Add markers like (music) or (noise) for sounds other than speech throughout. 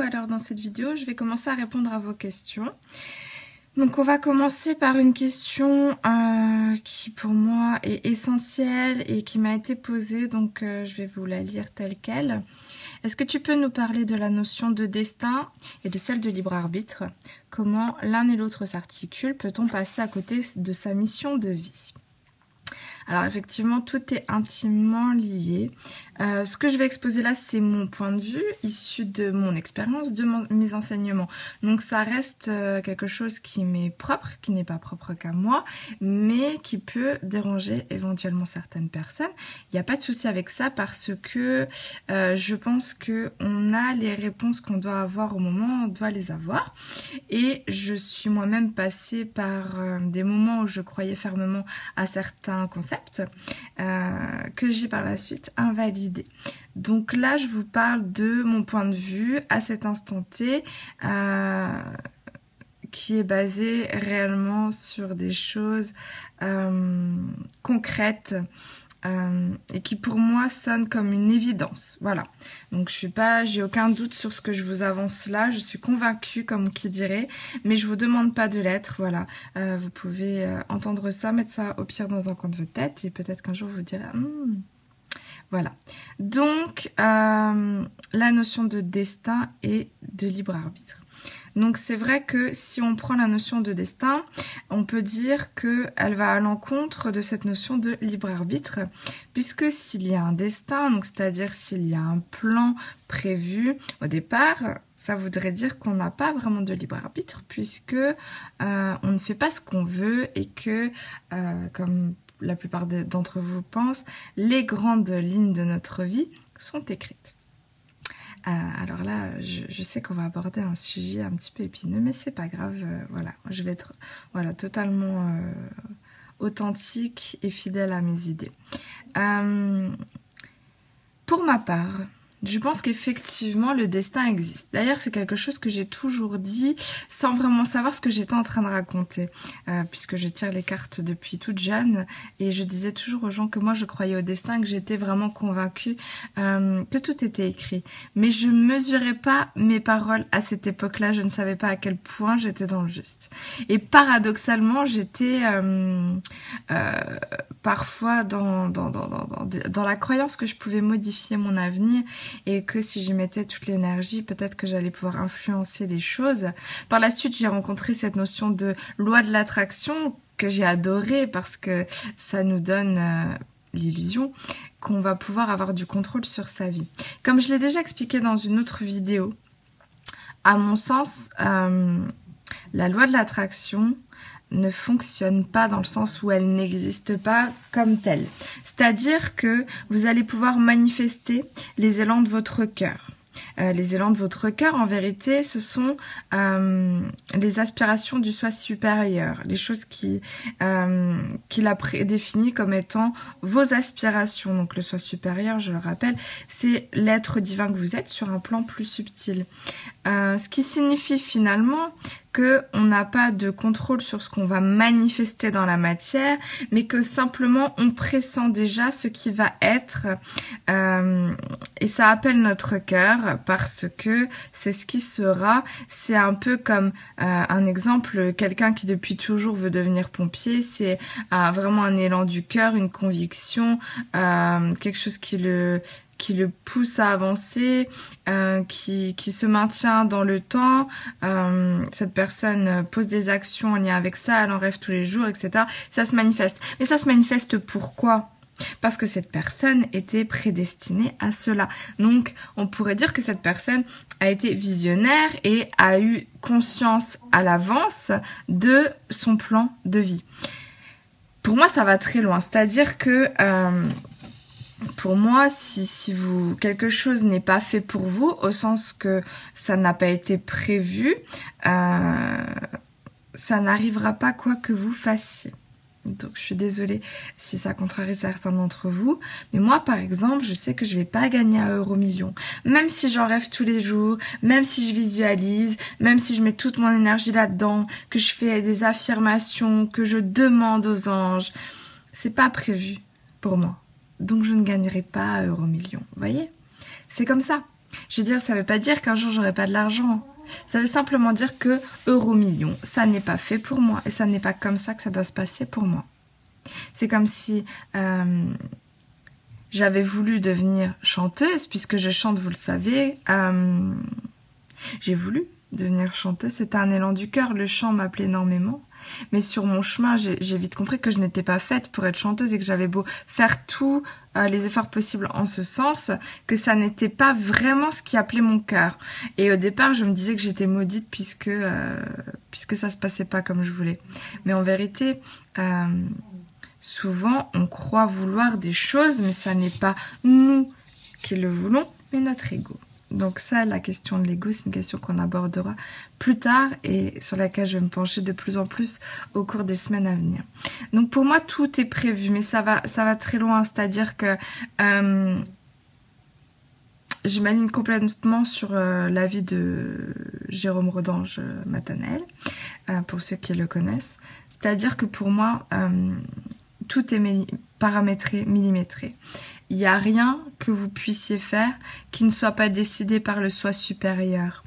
Alors dans cette vidéo, je vais commencer à répondre à vos questions. Donc on va commencer par une question euh, qui pour moi est essentielle et qui m'a été posée, donc euh, je vais vous la lire telle qu'elle. Est-ce que tu peux nous parler de la notion de destin et de celle de libre arbitre? Comment l'un et l'autre s'articulent? Peut-on passer à côté de sa mission de vie? Alors effectivement, tout est intimement lié. Euh, ce que je vais exposer là, c'est mon point de vue, issu de mon expérience, de mes enseignements. Donc ça reste euh, quelque chose qui m'est propre, qui n'est pas propre qu'à moi, mais qui peut déranger éventuellement certaines personnes. Il n'y a pas de souci avec ça parce que euh, je pense que on a les réponses qu'on doit avoir au moment on doit les avoir. Et je suis moi-même passée par des moments où je croyais fermement à certains concepts que j'ai par la suite invalidés donc là, je vous parle de mon point de vue à cet instant T, euh, qui est basé réellement sur des choses euh, concrètes. Euh, et qui pour moi sonne comme une évidence. Voilà. Donc je suis pas, j'ai aucun doute sur ce que je vous avance là. Je suis convaincue, comme qui dirait, mais je vous demande pas de l'être. Voilà. vous pouvez entendre ça, mettre ça au pire dans un coin de votre tête, et peut-être qu'un jour vous direz. Hmm, voilà. Donc, euh, la notion de destin et de libre arbitre. Donc c'est vrai que si on prend la notion de destin, on peut dire qu'elle va à l'encontre de cette notion de libre arbitre, puisque s'il y a un destin, donc c'est-à-dire s'il y a un plan prévu au départ, ça voudrait dire qu'on n'a pas vraiment de libre arbitre, puisque euh, on ne fait pas ce qu'on veut et que, euh, comme la plupart d'entre vous pensent, les grandes lignes de notre vie sont écrites. Euh, alors là, je, sais qu'on va aborder un sujet un petit peu épineux, mais c'est pas grave. Euh, voilà, je vais être voilà totalement euh, authentique et fidèle à mes idées. pour ma part, je pense qu'effectivement le destin existe. D'ailleurs, c'est quelque chose que j'ai toujours dit sans vraiment savoir ce que j'étais en train de raconter, euh, puisque je tire les cartes depuis toute jeune et je disais toujours aux gens que moi je croyais au destin, que j'étais vraiment convaincue euh, que tout était écrit. Mais je mesurais pas mes paroles à cette époque-là. Je ne savais pas à quel point j'étais dans le juste. Et paradoxalement, j'étais euh, parfois dans dans, dans, dans, dans la croyance que je pouvais modifier mon avenir et que si j'y mettais toute l'énergie, peut-être que j'allais pouvoir influencer les choses. Par la suite, j'ai rencontré cette notion de loi de l'attraction que j'ai adorée parce que ça nous donne euh, l'illusion qu'on va pouvoir avoir du contrôle sur sa vie. Comme je l'ai déjà expliqué dans une autre vidéo, à mon sens, euh, la loi de l'attraction, ne fonctionne pas dans le sens où elle n'existe pas comme telle. C'est-à-dire que vous allez pouvoir manifester les élans de votre cœur. Euh, les élans de votre cœur, en vérité, ce sont euh, les aspirations du soi supérieur, les choses qui euh, qu'il a prédéfinies comme étant vos aspirations. Donc le soi supérieur, je le rappelle, c'est l'être divin que vous êtes sur un plan plus subtil. ce qui signifie finalement que on n'a pas de contrôle sur ce qu'on va manifester dans la matière, mais que simplement on pressent déjà ce qui va être euh, et ça appelle notre cœur parce que c'est ce qui sera. C'est un peu comme euh, un exemple, quelqu'un qui depuis toujours veut devenir pompier, c'est euh, vraiment un élan du cœur, une conviction, quelque chose qui le qui le pousse à avancer, euh, qui, se maintient dans le temps. Euh, cette personne pose des actions en lien avec ça, elle en rêve tous les jours, etc. Ça se manifeste. Mais ça se manifeste pourquoi? Parce que cette personne était prédestinée à cela. Donc, on pourrait dire que cette personne a été visionnaire et a eu conscience à l'avance de son plan de vie. Pour moi, ça va très loin. C'est-à-dire que euh, pour moi, si, si vous quelque chose n'est pas fait pour vous, au sens que ça n'a pas été prévu, euh, ça n'arrivera pas quoi que vous fassiez. Donc je suis désolée si ça contrarie certains d'entre vous, mais moi par exemple, je sais que je vais pas gagner un euro million. Même si j'en rêve tous les jours, même si je visualise, même si je mets toute mon énergie là-dedans, que je fais des affirmations, que je demande aux anges, c'est pas prévu pour moi donc je ne gagnerai pas euro million. Vous voyez? C'est comme ça. Je veux dire, ça veut pas dire qu'un jour j'aurai pas de l'argent. Ça veut simplement dire que euro million, ça n'est pas fait pour moi et ça n'est pas comme ça que ça doit se passer pour moi. C'est comme si euh, j'avais voulu devenir chanteuse, puisque je chante, vous le savez. Euh, j'ai voulu devenir chanteuse, c'était un élan du cœur, le chant m'appelait énormément. Mais sur mon chemin, j'ai vite compris que je n'étais pas faite pour être chanteuse et que j'avais beau faire tous euh, les efforts possibles en ce sens, que ça n'était pas vraiment ce qui appelait mon cœur. Et au départ, je me disais que j'étais maudite puisque euh, puisque ça se passait pas comme je voulais. Mais en vérité, euh, souvent, on croit vouloir des choses, mais ça n'est pas nous qui le voulons, mais notre ego. Donc ça, la question de l'ego, c'est une question qu'on abordera plus tard et sur laquelle je vais me pencher de plus en plus au cours des semaines à venir. Donc pour moi, tout est prévu, mais ça va, ça va très loin. C'est-à-dire que euh, je m'aligne complètement sur euh, la vie de Jérôme Rodange euh, Matanel, pour ceux qui le connaissent. C'est-à-dire que pour moi, tout est paramétré, millimétré. Il n'y a rien que vous puissiez faire qui ne soit pas décidé par le soi supérieur.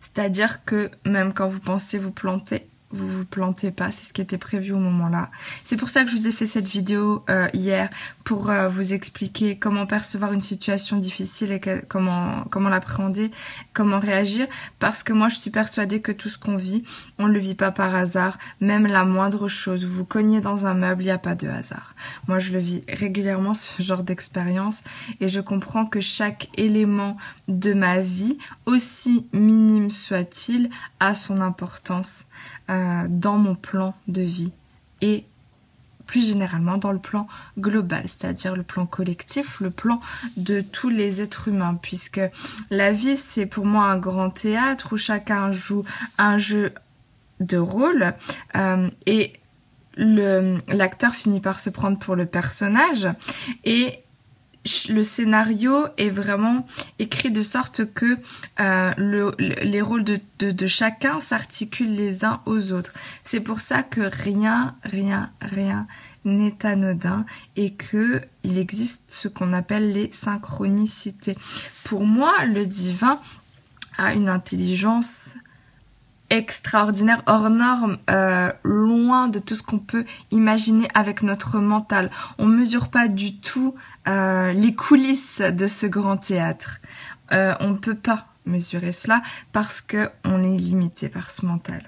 C'est-à-dire que même quand vous pensez vous planter, vous vous plantez pas, c'est ce qui était prévu au moment-là. C'est pour ça que je vous ai fait cette vidéo euh, hier pour euh, vous expliquer comment percevoir une situation difficile et comment comment l'appréhender, comment réagir parce que moi je suis persuadée que tout ce qu'on vit, on le vit pas par hasard, même la moindre chose, vous vous cognez dans un meuble, il n'y a pas de hasard. Moi je le vis régulièrement (laughs) ce genre d'expérience et je comprends que chaque élément de ma vie, aussi minime soit-il, a son importance euh, dans mon plan de vie et plus généralement dans le plan global, c'est-à-dire le plan collectif, le plan de tous les êtres humains, puisque la vie c'est pour moi un grand théâtre où chacun joue un jeu de rôle euh, et l'acteur finit par se prendre pour le personnage et le scénario est vraiment écrit de sorte que euh, le, les rôles de chacun s'articulent les uns aux autres. C'est pour ça que rien, rien, rien n'est anodin et que il existe ce qu'on appelle les synchronicités. Pour moi, le divin a une intelligence extraordinaire, hors norme, euh, loin de tout ce qu'on peut imaginer avec notre mental. On mesure pas du tout euh, les coulisses de ce grand théâtre. Euh, on ne peut pas mesurer cela parce que on est limité par ce mental.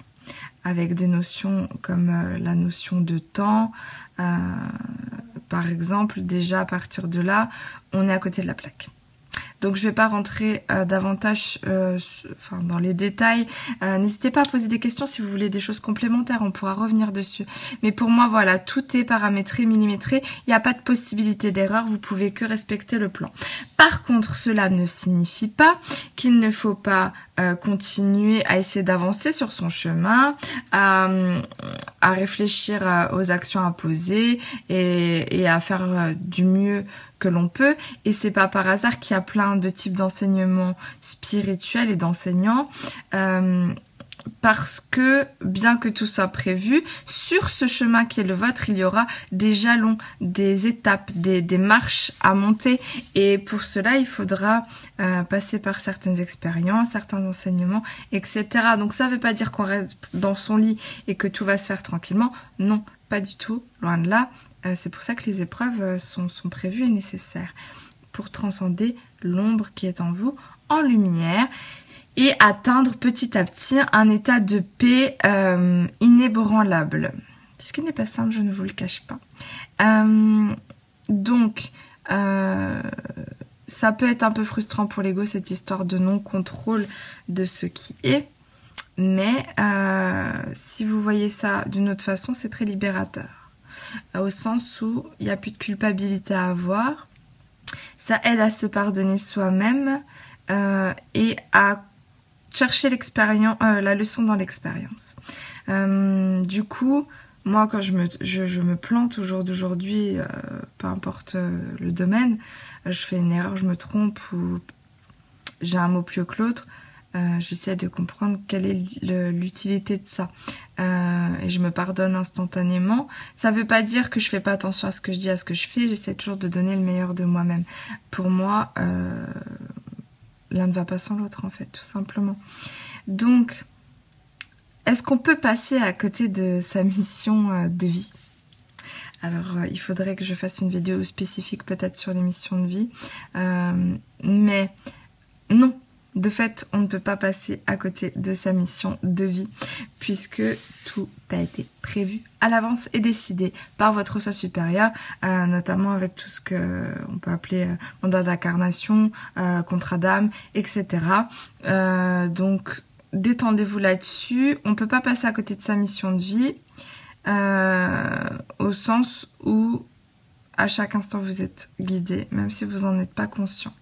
Avec des notions comme la notion de temps, par exemple, déjà à partir de là, on est à côté de la plaque. Donc je vais pas rentrer euh, davantage euh, dans les détails. Euh, n'hésitez pas à poser des questions si vous voulez des choses complémentaires, on pourra revenir dessus. Mais pour moi, voilà, tout est paramétré, millimétré. Il n'y a pas de possibilité d'erreur, vous pouvez que respecter le plan. Par contre, cela ne signifie pas qu'il ne faut pas continuer à essayer d'avancer sur son chemin, à, à réfléchir aux actions à poser et, et à faire du mieux que l'on peut. Et c'est pas par hasard qu'il y a plein de types d'enseignements spirituels et d'enseignants. Euh, parce que bien que tout soit prévu, sur ce chemin qui est le vôtre, il y aura des jalons, des étapes, des, marches à monter. Et pour cela, il faudra euh, passer par certaines expériences, certains enseignements, etc. Donc ça ne veut pas dire qu'on reste dans son lit et que tout va se faire tranquillement. Non, pas du tout, loin de là. Euh, c'est pour ça que les épreuves euh, sont, prévues et nécessaires pour transcender l'ombre qui est en vous en lumière et atteindre petit à petit un état de paix euh, inébranlable. Ce qui n'est pas simple, je ne vous le cache pas. donc, ça peut être un peu frustrant pour l'ego, cette histoire de non-contrôle de ce qui est. Mais si vous voyez ça d'une autre façon, c'est très libérateur au sens où il n'y a plus de culpabilité à avoir. Ça aide à se pardonner soi-même euh, et à chercher l'expérience, euh, la leçon dans l'expérience. Euh, du coup, moi, quand je me, je, me plante au jour d'aujourd'hui, peu importe le domaine, je fais une erreur, je me trompe ou j'ai un mot plus haut que l'autre, euh, j'essaie de comprendre quelle est l'utilité de ça. Euh, et je me pardonne instantanément. Ça veut pas dire que je fais pas attention à ce que je dis, à ce que je fais. J'essaie toujours de donner le meilleur de moi-même. Pour moi, euh, l'un ne va pas sans l'autre en fait, tout simplement. Donc, est-ce qu'on peut passer à côté de sa mission euh, de vie? Alors, euh, il faudrait que je fasse une vidéo spécifique peut-être sur les missions de vie. Euh, mais non, de fait, on ne peut pas passer à côté de sa mission de vie puisque tout a été prévu à l'avance et décidé par votre soi supérieur, euh, notamment avec tout ce que on peut appeler euh, mandat d'incarnation, euh, contrat d'âme, etc. donc détendez-vous là-dessus. On peut pas passer à côté de sa mission de vie au sens où à chaque instant vous êtes guidé, même si vous n'en êtes pas conscient.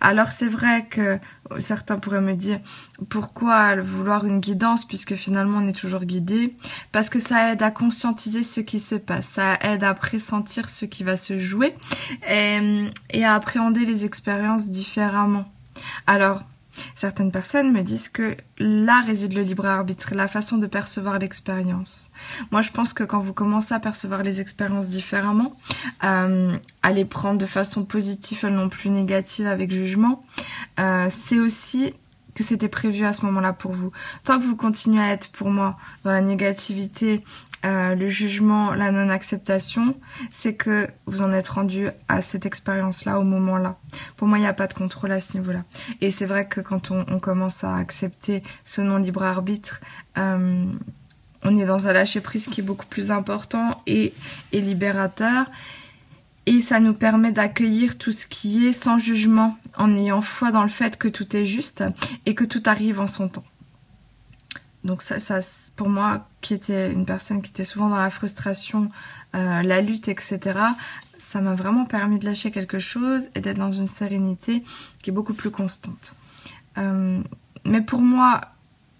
Alors c'est vrai que certains pourraient me dire pourquoi vouloir une guidance puisque finalement on est toujours guidé? Parce que ça aide à conscientiser ce qui se passe, ça aide à pressentir ce qui va se jouer et, et à appréhender les expériences différemment. Alors Certaines personnes me disent que là réside le libre arbitre, la façon de percevoir l'expérience. Moi, je pense que quand vous commencez à percevoir les expériences différemment, euh, à les prendre de façon positive et non plus négative avec jugement, euh, c'est aussi que c'était prévu à ce moment-là pour vous. Tant que vous continuez à être pour moi dans la négativité, euh, le jugement, la non-acceptation, c'est que vous en êtes rendu à cette expérience-là au moment-là. Pour moi, il n'y a pas de contrôle à ce niveau-là. Et c'est vrai que quand on, commence à accepter ce non-libre arbitre, euh, on est dans un lâcher-prise qui est beaucoup plus important et, et libérateur. Et ça nous permet d'accueillir tout ce qui est sans jugement, en ayant foi dans le fait que tout est juste et que tout arrive en son temps. Donc ça, ça pour moi, qui était une personne qui était souvent dans la frustration, euh, la lutte, etc., ça m'a vraiment permis de lâcher quelque chose et d'être dans une sérénité qui est beaucoup plus constante. Euh, mais pour moi,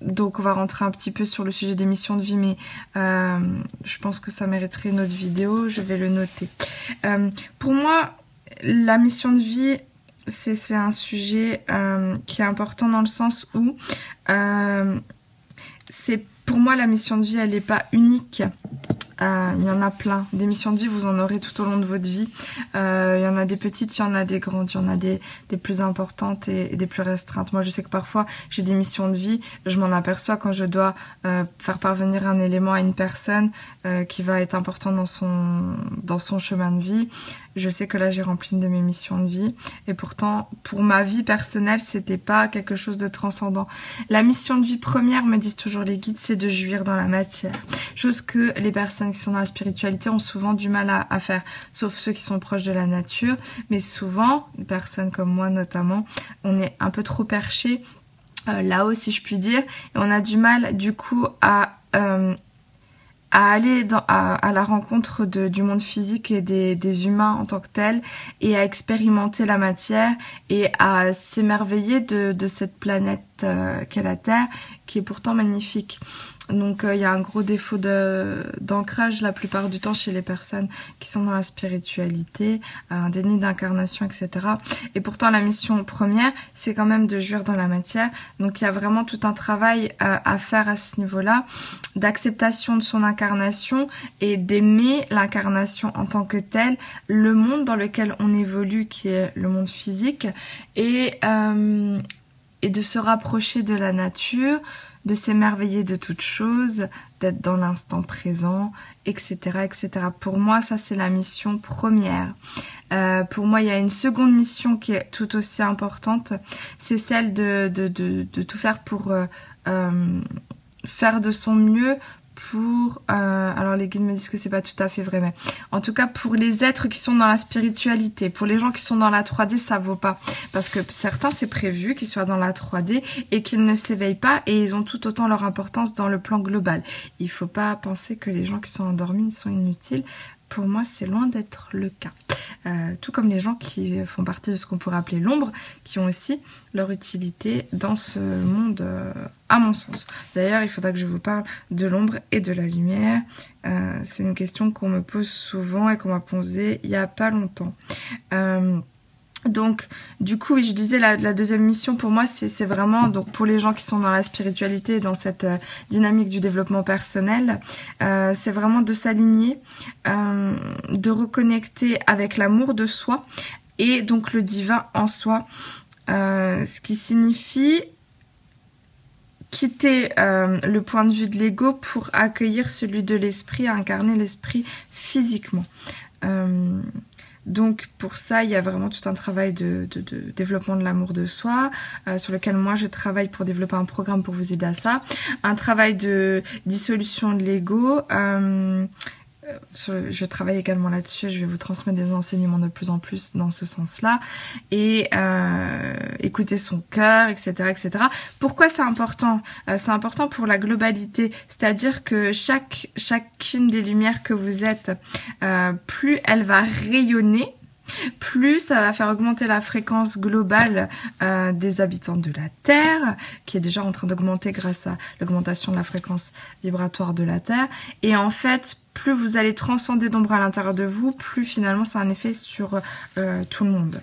donc on va rentrer un petit peu sur le sujet des missions de vie, mais euh, je pense que ça mériterait une autre vidéo, je vais le noter. Euh, pour moi, la mission de vie, c'est un sujet euh, qui est important dans le sens où c'est pour moi la mission de vie, elle n'est pas unique. Euh, il y en a plein. Des missions de vie, vous en aurez tout au long de votre vie. Euh, il y en a des petites, il y en a des grandes, il y en a des, plus importantes et, des plus restreintes. Moi, je sais que parfois, j'ai des missions de vie, je m'en aperçois quand je dois euh, faire parvenir un élément à une personne qui va être important dans son, dans son chemin de vie. Je sais que là, j'ai rempli une de mes missions de vie. Et pourtant, pour ma vie personnelle, c'était pas quelque chose de transcendant. La mission de vie première, me disent toujours les guides, c'est de jouir dans la matière. Chose que les personnes qui sont dans la spiritualité ont souvent du mal à, faire, sauf ceux qui sont proches de la nature. Mais souvent, les personnes comme moi notamment, on est un peu trop perché euh, là-haut, si je puis dire, et on a du mal du coup à euh, à aller à, la rencontre de, du monde physique et des, humains en tant que tels et à expérimenter la matière et à s'émerveiller de, de cette planète euh, qu'est la Terre qui est pourtant magnifique. Donc euh, il y a un gros défaut d'ancrage la plupart du temps chez les personnes qui sont dans la spiritualité, un déni d'incarnation, etc. Et pourtant la mission première, c'est quand même de jouir dans la matière. Donc il y a vraiment tout un travail euh, à faire à ce niveau-là, d'acceptation de son incarnation et d'aimer l'incarnation en tant que telle, le monde dans lequel on évolue, qui est le monde physique, et euh, et de se rapprocher de la nature de s'émerveiller de toutes choses, d'être dans l'instant présent, etc., etc. Pour moi, ça c'est la mission première. Euh, pour moi, il y a une seconde mission qui est tout aussi importante, c'est celle de, de, de, de, tout faire pour euh, euh, faire de son mieux pour euh, alors les guides me disent que c'est pas tout à fait vrai mais en tout cas pour les êtres qui sont dans la spiritualité pour les gens qui sont dans la 3D ça vaut pas. Parce que certains c'est prévu qu'ils soient dans la 3D et qu'ils ne s'éveillent pas et ils ont tout autant leur importance dans le plan global. Il faut pas penser que les gens qui sont endormis sont inutiles pour moi, c'est loin d'être le cas. Euh, tout comme les gens qui font partie de ce qu'on pourrait appeler l'ombre, qui ont aussi leur utilité dans ce monde, euh, à mon sens. D'ailleurs, il faudra que je vous parle de l'ombre et de la lumière. Euh, c'est une question qu'on me pose souvent et qu'on m'a posée il y a pas longtemps. Donc, du coup, je disais, la, la deuxième mission pour moi, c'est vraiment, donc pour les gens qui sont dans la spiritualité, dans cette euh, dynamique du développement personnel, euh, c'est vraiment de s'aligner, euh, de reconnecter avec l'amour de soi et donc le divin en soi. Euh, ce qui signifie quitter le point de vue de l'ego pour accueillir celui de l'esprit, incarner l'esprit physiquement. Donc pour ça, il y a vraiment tout un travail de, développement de l'amour de soi, euh, sur lequel moi je travaille pour développer un programme pour vous aider à ça. Un travail de dissolution de l'ego. Euh, je travaille également là-dessus. Je vais vous transmettre des enseignements de plus en plus dans ce sens-là et euh, écouter son cœur, etc., etc. Pourquoi c'est important? Euh, C'est important pour la globalité, c'est-à-dire que chaque chacune des lumières que vous êtes, euh, plus elle va rayonner plus ça va faire augmenter la fréquence globale euh, des habitants de la Terre, qui est déjà en train d'augmenter grâce à l'augmentation de la fréquence vibratoire de la Terre. Et en fait, plus vous allez transcender d'ombre à l'intérieur de vous, plus finalement ça a un effet sur euh, tout le monde.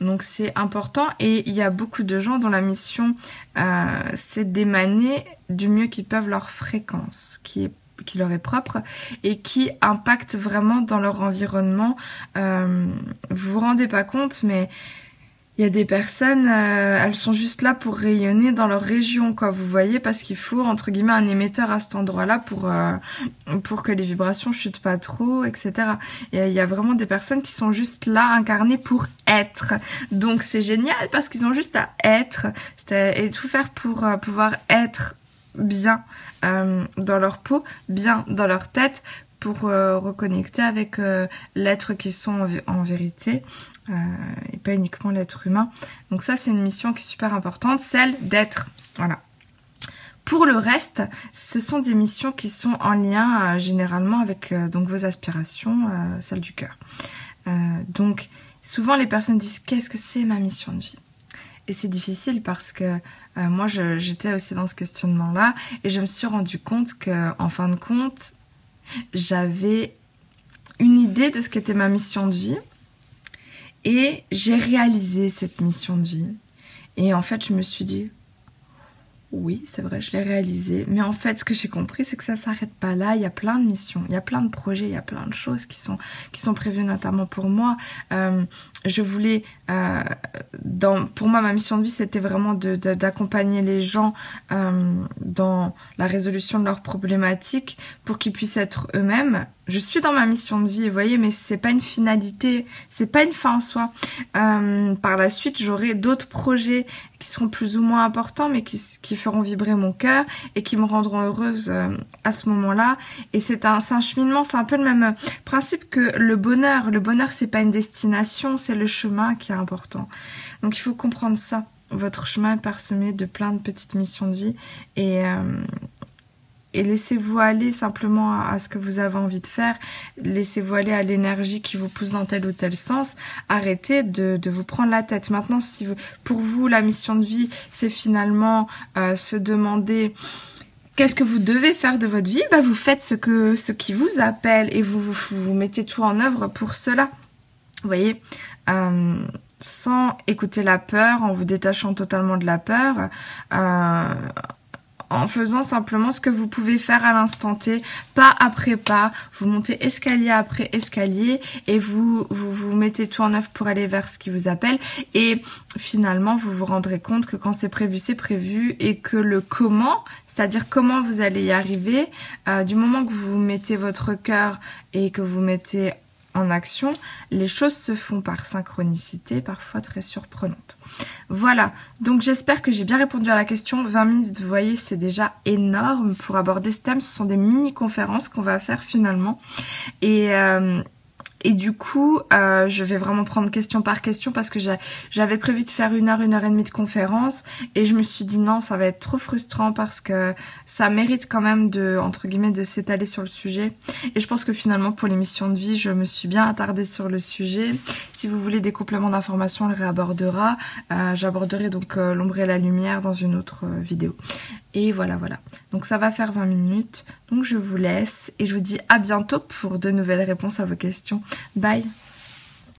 Donc c'est important et il y a beaucoup de gens dont la mission euh, c'est d'émaner du mieux qu'ils peuvent leur fréquence, qui leur est propre et qui impacte vraiment dans leur environnement. Euh, vous vous rendez pas compte, mais il y a des personnes, euh, elles sont juste là pour rayonner dans leur région, quoi. Vous voyez, parce qu'il faut entre guillemets un émetteur à cet endroit-là pour euh, pour que les vibrations chutent pas trop, etc. Et il y a vraiment des personnes qui sont juste là incarnées pour être. Donc c'est génial parce qu'ils ont juste à être et tout faire pour euh, pouvoir être bien euh, dans leur peau, bien dans leur tête pour euh, reconnecter avec euh, l'être qui sont en, vérité et pas uniquement l'être humain. Donc ça c'est une mission qui est super importante, celle d'être. Voilà. Pour le reste, ce sont des missions qui sont en lien généralement avec donc vos aspirations, celles du cœur. donc souvent les personnes disent qu'est-ce que c'est ma mission de vie? Et c'est difficile parce que euh, moi, j'étais aussi dans ce questionnement-là et je me suis rendu compte que, en fin de compte, j'avais une idée de ce qu'était ma mission de vie et j'ai réalisé cette mission de vie. Et en fait, je me suis dit, oui, c'est vrai, je l'ai réalisé. Mais en fait, ce que j'ai compris, c'est que ça s'arrête pas là. Il y a plein de missions, il y a plein de projets, il y a plein de choses qui sont prévues notamment pour moi. Euh, je voulais, euh, pour moi, ma mission de vie, c'était vraiment d'accompagner les gens euh, dans la résolution de leurs problématiques pour qu'ils puissent être eux-mêmes je suis dans ma mission de vie, vous voyez, mais c'est pas une finalité, c'est pas une fin en soi. Euh, par la suite, j'aurai d'autres projets qui seront plus ou moins importants, mais qui, feront vibrer mon cœur et qui me rendront heureuse euh, à ce moment-là. Et c'est un, un cheminement, c'est un peu le même principe que le bonheur. Le bonheur, c'est pas une destination, c'est le chemin qui est important. Donc il faut comprendre ça. Votre chemin est parsemé de plein de petites missions de vie et euh, et laissez-vous aller simplement à, ce que vous avez envie de faire. Laissez-vous aller à l'énergie qui vous pousse dans tel ou tel sens. Arrêtez de, de vous prendre la tête. Maintenant, si vous, pour vous, la mission de vie, c'est finalement euh, se demander qu'est-ce que vous devez faire de votre vie, bah vous faites ce que ce qui vous appelle et vous vous, mettez tout en œuvre pour cela. Vous voyez, euh, sans écouter la peur, en vous détachant totalement de la peur. Euh, en faisant simplement ce que vous pouvez faire à l'instant T, pas après pas. Vous montez escalier après escalier et vous, vous vous mettez tout en œuvre pour aller vers ce qui vous appelle. Et finalement, vous vous rendrez compte que quand c'est prévu, c'est prévu et que le comment, c'est-à-dire comment vous allez y arriver, euh, du moment que vous mettez votre cœur et que vous mettez en action, les choses se font par synchronicité, parfois très surprenante. Voilà, donc j'espère que j'ai bien répondu à la question. 20 minutes, vous voyez, c'est déjà énorme pour aborder ce thème. Ce sont des mini-conférences qu'on va faire finalement. Et, euh, et du coup, euh, je vais vraiment prendre question par question parce que j'avais prévu de faire une heure, une heure et demie de conférence et je me suis dit non, ça va être trop frustrant parce que ça mérite quand même de, entre guillemets, de s'étaler sur le sujet. Et je pense que finalement, pour l'émission de vie, je me suis bien attardée sur le sujet. Si vous voulez des compléments d'information, on le réabordera. Euh, J'aborderai donc euh, l'ombre et la lumière dans une autre euh, vidéo. Et voilà, voilà. Donc ça va faire 20 minutes. Donc je vous laisse et je vous dis à bientôt pour de nouvelles réponses à vos questions. Bye